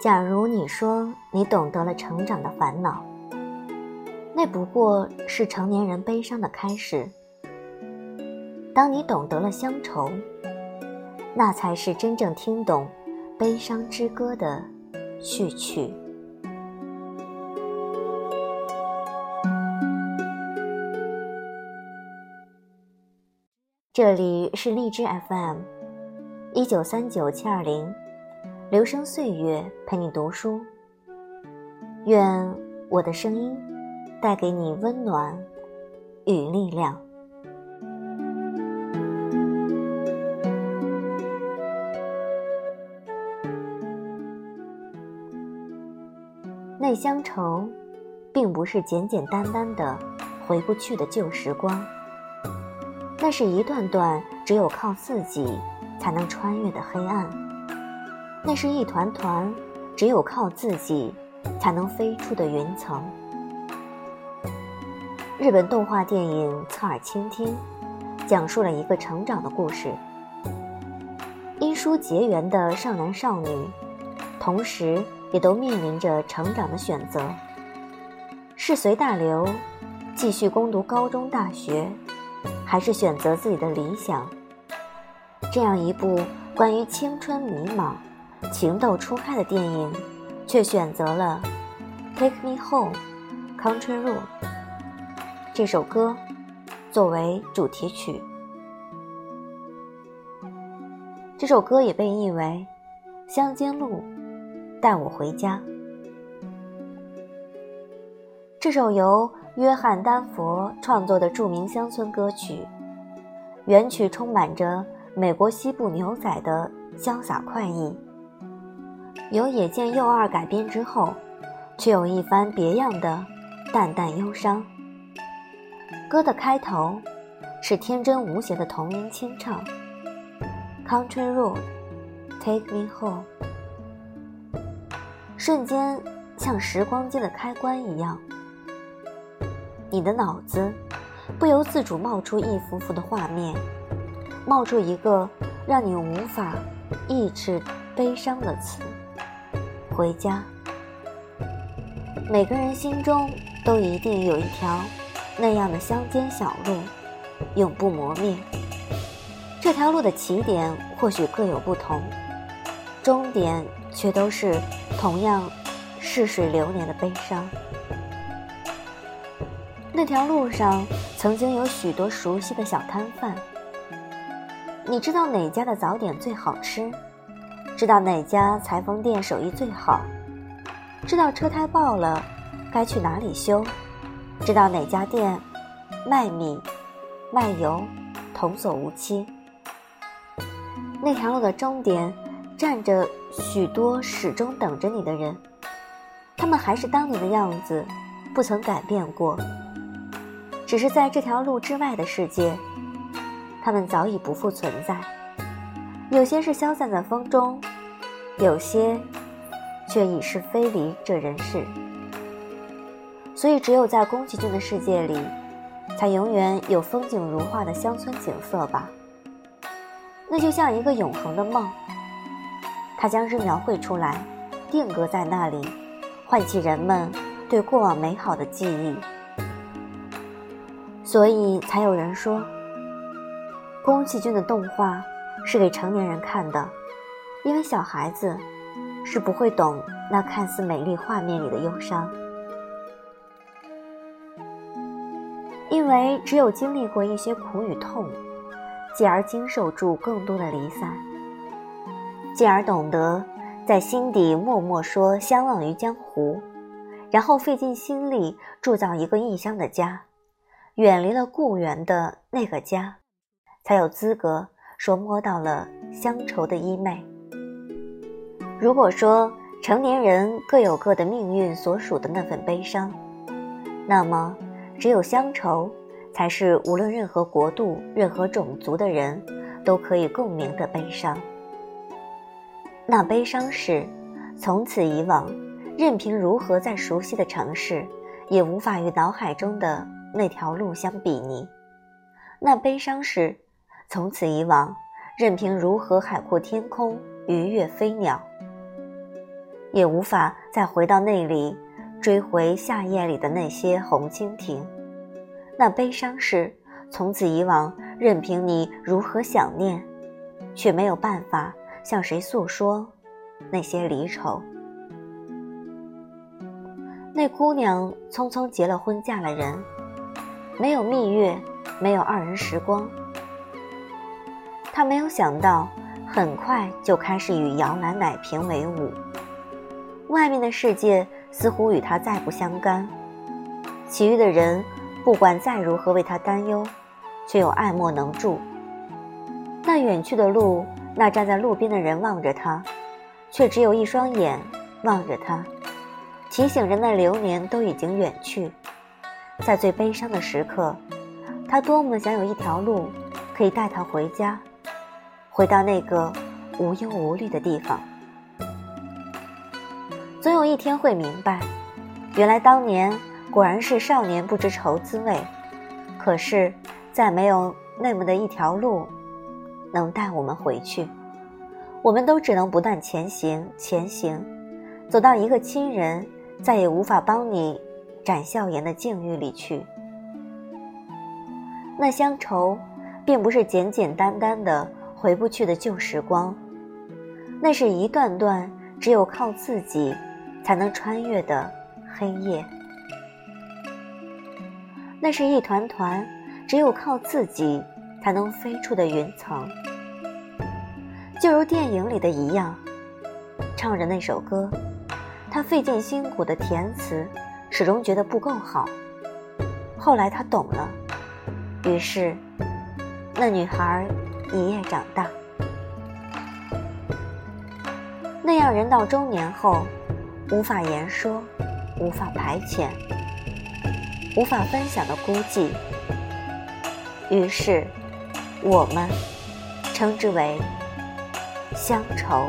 假如你说你懂得了成长的烦恼，那不过是成年人悲伤的开始。当你懂得了乡愁，那才是真正听懂悲伤之歌的序曲。这里是荔枝 FM，一九三九七二零。留声岁月陪你读书，愿我的声音带给你温暖与力量。那乡愁，并不是简简单单的回不去的旧时光，那是一段段只有靠自己才能穿越的黑暗。那是一团团只有靠自己才能飞出的云层。日本动画电影《侧耳倾听》讲述了一个成长的故事。因书结缘的少男少女，同时也都面临着成长的选择：是随大流，继续攻读高中大学，还是选择自己的理想？这样一部关于青春迷茫。情窦初开的电影，却选择了《Take Me Home, Country Road》这首歌作为主题曲。这首歌也被译为《乡间路，带我回家》。这首由约翰丹佛创作的著名乡村歌曲，原曲充满着美国西部牛仔的潇洒快意。由野见佑二改编之后，却有一番别样的淡淡忧伤。歌的开头是天真无邪的童音清唱：“Country road, take me home。”瞬间像时光机的开关一样，你的脑子不由自主冒出一幅幅的画面，冒出一个让你无法抑制悲伤的词。回家，每个人心中都一定有一条那样的乡间小路，永不磨灭。这条路的起点或许各有不同，终点却都是同样逝水流年的悲伤。那条路上曾经有许多熟悉的小摊贩，你知道哪家的早点最好吃？知道哪家裁缝店手艺最好，知道车胎爆了该去哪里修，知道哪家店卖米卖油童叟无欺。那条路的终点站着许多始终等着你的人，他们还是当年的样子，不曾改变过。只是在这条路之外的世界，他们早已不复存在。有些是消散在风中。有些却已是飞离这人世，所以只有在宫崎骏的世界里，才永远有风景如画的乡村景色吧。那就像一个永恒的梦，他将之描绘出来，定格在那里，唤起人们对过往美好的记忆。所以才有人说，宫崎骏的动画是给成年人看的。因为小孩子是不会懂那看似美丽画面里的忧伤，因为只有经历过一些苦与痛，继而经受住更多的离散，继而懂得在心底默默说相忘于江湖，然后费尽心力铸造一个异乡的家，远离了故园的那个家，才有资格说摸到了乡愁的衣袂。如果说成年人各有各的命运所属的那份悲伤，那么只有乡愁，才是无论任何国度、任何种族的人都可以共鸣的悲伤。那悲伤是，从此以往，任凭如何再熟悉的城市，也无法与脑海中的那条路相比拟。那悲伤是，从此以往，任凭如何海阔天空，鱼跃飞鸟。也无法再回到那里，追回夏夜里的那些红蜻蜓。那悲伤是，从此以往，任凭你如何想念，却没有办法向谁诉说那些离愁。那姑娘匆匆结了婚，嫁了人，没有蜜月，没有二人时光。她没有想到，很快就开始与摇篮奶瓶为伍。外面的世界似乎与他再不相干，其余的人不管再如何为他担忧，却又爱莫能助。那远去的路，那站在路边的人望着他，却只有一双眼望着他，提醒着那流年都已经远去。在最悲伤的时刻，他多么想有一条路，可以带他回家，回到那个无忧无虑的地方。一天会明白，原来当年果然是少年不知愁滋味。可是，再没有那么的一条路，能带我们回去。我们都只能不断前行，前行，走到一个亲人再也无法帮你展笑颜的境遇里去。那乡愁，并不是简简单单的回不去的旧时光，那是一段段只有靠自己。才能穿越的黑夜，那是一团团只有靠自己才能飞出的云层。就如电影里的一样，唱着那首歌，他费尽辛苦的填词，始终觉得不够好。后来他懂了，于是那女孩一夜长大。那样人到中年后。无法言说，无法排遣，无法分享的孤寂，于是我们称之为乡愁。